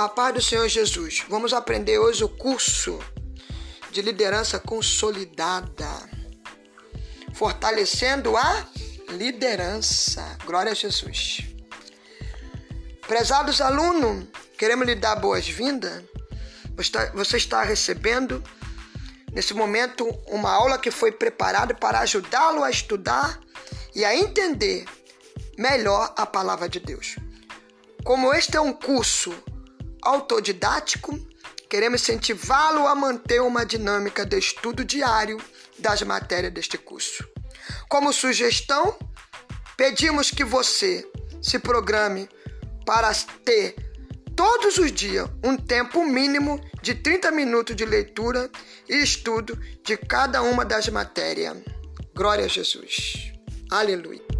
A paz do Senhor Jesus. Vamos aprender hoje o curso de liderança consolidada, fortalecendo a liderança. Glória a Jesus. Prezados alunos, queremos lhe dar boas-vindas. Você está recebendo nesse momento uma aula que foi preparada para ajudá-lo a estudar e a entender melhor a palavra de Deus. Como este é um curso autodidático, queremos incentivá-lo a manter uma dinâmica de estudo diário das matérias deste curso. Como sugestão, pedimos que você se programe para ter todos os dias um tempo mínimo de 30 minutos de leitura e estudo de cada uma das matérias. Glória a Jesus. Aleluia.